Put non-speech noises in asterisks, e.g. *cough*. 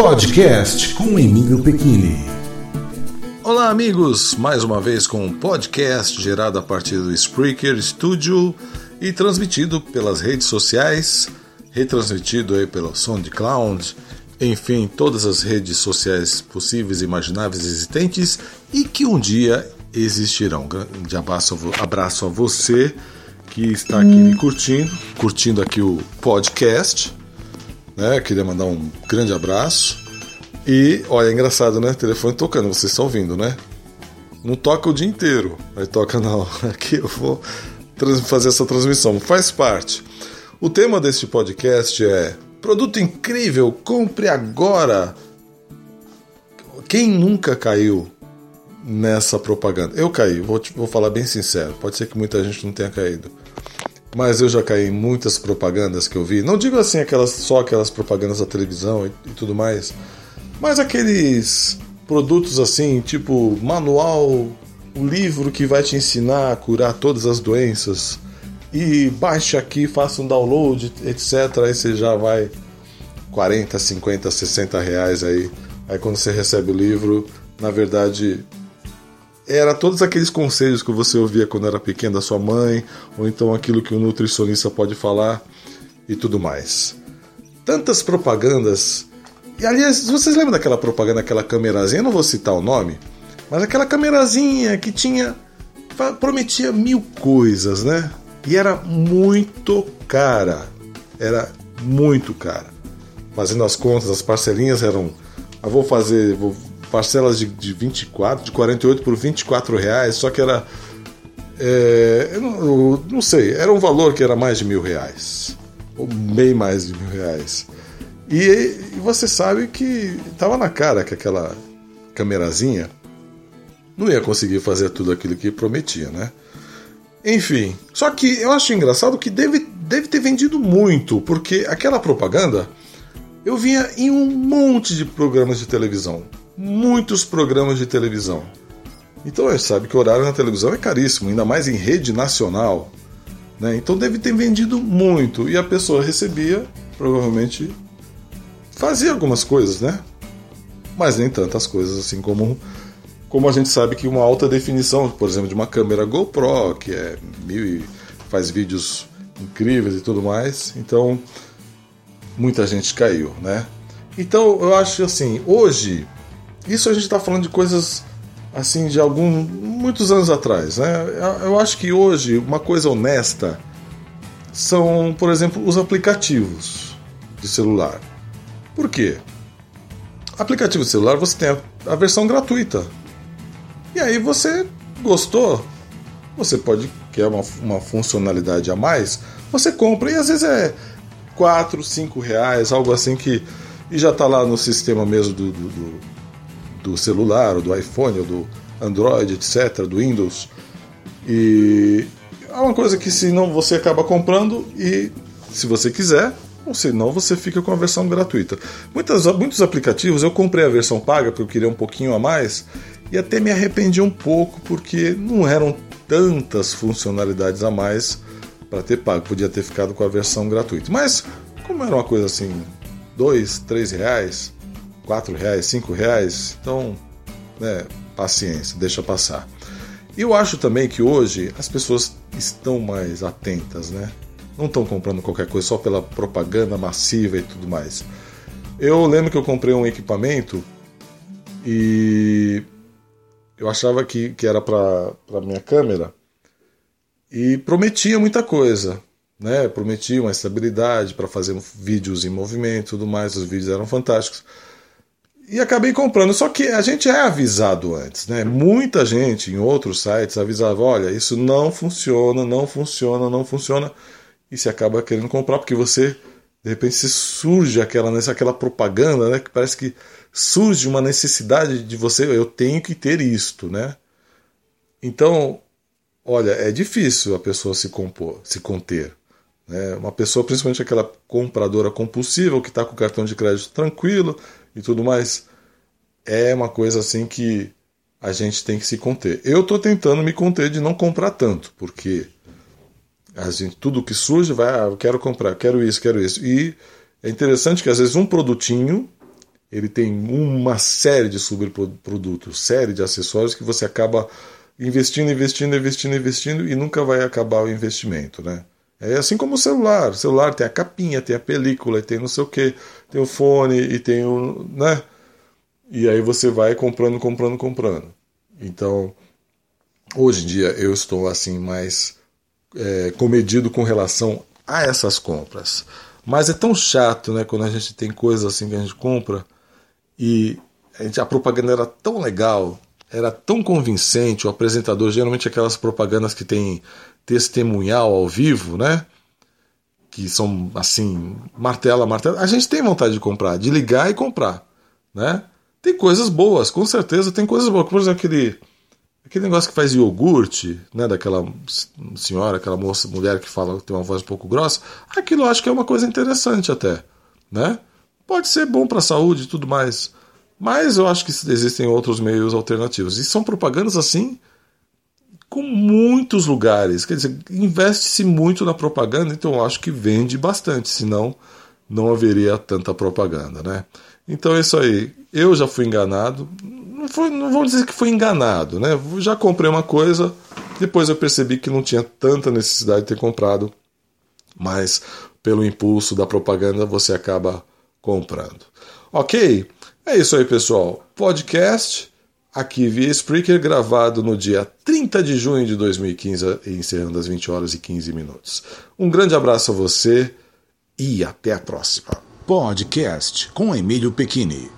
Podcast com Emílio Pequini. Olá, amigos! Mais uma vez com um podcast gerado a partir do Spreaker Studio e transmitido pelas redes sociais, retransmitido aí pelo SoundCloud, enfim, todas as redes sociais possíveis, imagináveis, existentes e que um dia existirão. Grande abraço, abraço a você que está aqui me curtindo, curtindo aqui o podcast. Né? Queria mandar um grande abraço. E, olha, é engraçado, né? Telefone tocando, vocês estão ouvindo, né? Não toca o dia inteiro. Aí toca na hora *laughs* que eu vou fazer essa transmissão. Faz parte. O tema deste podcast é Produto incrível, compre agora. Quem nunca caiu nessa propaganda? Eu caí, vou, te, vou falar bem sincero. Pode ser que muita gente não tenha caído. Mas eu já caí em muitas propagandas que eu vi. Não digo assim aquelas só aquelas propagandas da televisão e, e tudo mais, mas aqueles produtos assim, tipo manual, o livro que vai te ensinar a curar todas as doenças e baixe aqui, faça um download, etc. Aí você já vai 40, 50, 60 reais aí. Aí quando você recebe o livro, na verdade era todos aqueles conselhos que você ouvia quando era pequeno da sua mãe, ou então aquilo que o nutricionista pode falar e tudo mais. Tantas propagandas. E aliás, vocês lembram daquela propaganda, aquela câmerazinha? Eu não vou citar o nome, mas aquela câmerazinha que tinha. prometia mil coisas, né? E era muito cara. Era muito cara. Fazendo as contas, as parcelinhas eram. Ah, vou fazer. Vou parcelas de, de 24, de 48 por 24 reais, só que era. É, eu, não, eu não sei, era um valor que era mais de mil reais. Ou bem mais de mil reais. E, e você sabe que estava na cara que aquela camerazinha não ia conseguir fazer tudo aquilo que prometia, né? Enfim, só que eu acho engraçado que deve, deve ter vendido muito, porque aquela propaganda eu vinha em um monte de programas de televisão muitos programas de televisão. Então a gente sabe que o horário na televisão é caríssimo, ainda mais em rede nacional. Né? Então deve ter vendido muito e a pessoa recebia, provavelmente fazia algumas coisas, né? Mas nem tantas coisas assim como como a gente sabe que uma alta definição, por exemplo, de uma câmera GoPro, que é mil e faz vídeos incríveis e tudo mais. Então muita gente caiu, né? Então eu acho assim, hoje isso a gente está falando de coisas assim de alguns muitos anos atrás, né? Eu acho que hoje uma coisa honesta são, por exemplo, os aplicativos de celular. Por quê? Aplicativo de celular você tem a, a versão gratuita. E aí você gostou, você pode quer uma, uma funcionalidade a mais, você compra e às vezes é 4, 5 reais, algo assim que e já está lá no sistema mesmo do, do, do do celular, ou do iPhone, ou do Android, etc., do Windows. E é uma coisa que se não você acaba comprando e se você quiser, ou se não você fica com a versão gratuita. Muitas, muitos aplicativos eu comprei a versão paga porque eu queria um pouquinho a mais e até me arrependi um pouco porque não eram tantas funcionalidades a mais para ter pago. Podia ter ficado com a versão gratuita. Mas como era uma coisa assim, dois, três reais, 4 reais, 5 reais, então, né, paciência, deixa passar. E eu acho também que hoje as pessoas estão mais atentas, né? Não estão comprando qualquer coisa só pela propaganda massiva e tudo mais. Eu lembro que eu comprei um equipamento e eu achava que, que era para minha câmera e prometia muita coisa, né? Prometia uma estabilidade para fazer vídeos em movimento e tudo mais, os vídeos eram fantásticos e acabei comprando. Só que a gente é avisado antes, né? Muita gente em outros sites avisava: olha, isso não funciona, não funciona, não funciona. E se acaba querendo comprar porque você, de repente, surge aquela, aquela propaganda, né? Que parece que surge uma necessidade de você, eu tenho que ter isto, né? Então, olha, é difícil a pessoa se compor, se conter. Né? Uma pessoa, principalmente aquela compradora compulsiva, que está com o cartão de crédito tranquilo, e tudo mais, é uma coisa assim que a gente tem que se conter. Eu estou tentando me conter de não comprar tanto, porque a gente, tudo que surge vai, ah, eu quero comprar, quero isso, quero isso. E é interessante que às vezes um produtinho ele tem uma série de subprodutos, série de acessórios que você acaba investindo, investindo, investindo, investindo e nunca vai acabar o investimento, né? É assim como o celular. O celular tem a capinha, tem a película, tem não sei o que, tem o fone e tem o. né? E aí você vai comprando, comprando, comprando. Então, hoje em dia eu estou assim mais é, comedido com relação a essas compras. Mas é tão chato, né, quando a gente tem coisas assim que a gente compra e a, gente, a propaganda era tão legal, era tão convincente, o apresentador, geralmente aquelas propagandas que tem testemunhal ao vivo, né? Que são assim, martela, martela. A gente tem vontade de comprar, de ligar e comprar, né? Tem coisas boas, com certeza tem coisas boas. Por exemplo, aquele, aquele negócio que faz iogurte, né? Daquela senhora, aquela moça, mulher que fala, tem uma voz um pouco grossa. Aquilo eu acho que é uma coisa interessante até, né? Pode ser bom para a saúde e tudo mais. Mas eu acho que existem outros meios alternativos. E são propagandas assim com muitos lugares. Quer dizer, investe-se muito na propaganda, então acho que vende bastante, senão não haveria tanta propaganda, né? Então é isso aí. Eu já fui enganado. Não, foi, não vou dizer que fui enganado, né? Já comprei uma coisa, depois eu percebi que não tinha tanta necessidade de ter comprado, mas pelo impulso da propaganda você acaba comprando. Ok? É isso aí, pessoal. Podcast aqui via Spreaker, gravado no dia 30 de junho de 2015, encerrando às 20 horas e 15 minutos. Um grande abraço a você e até a próxima. Podcast com Emílio Pequini.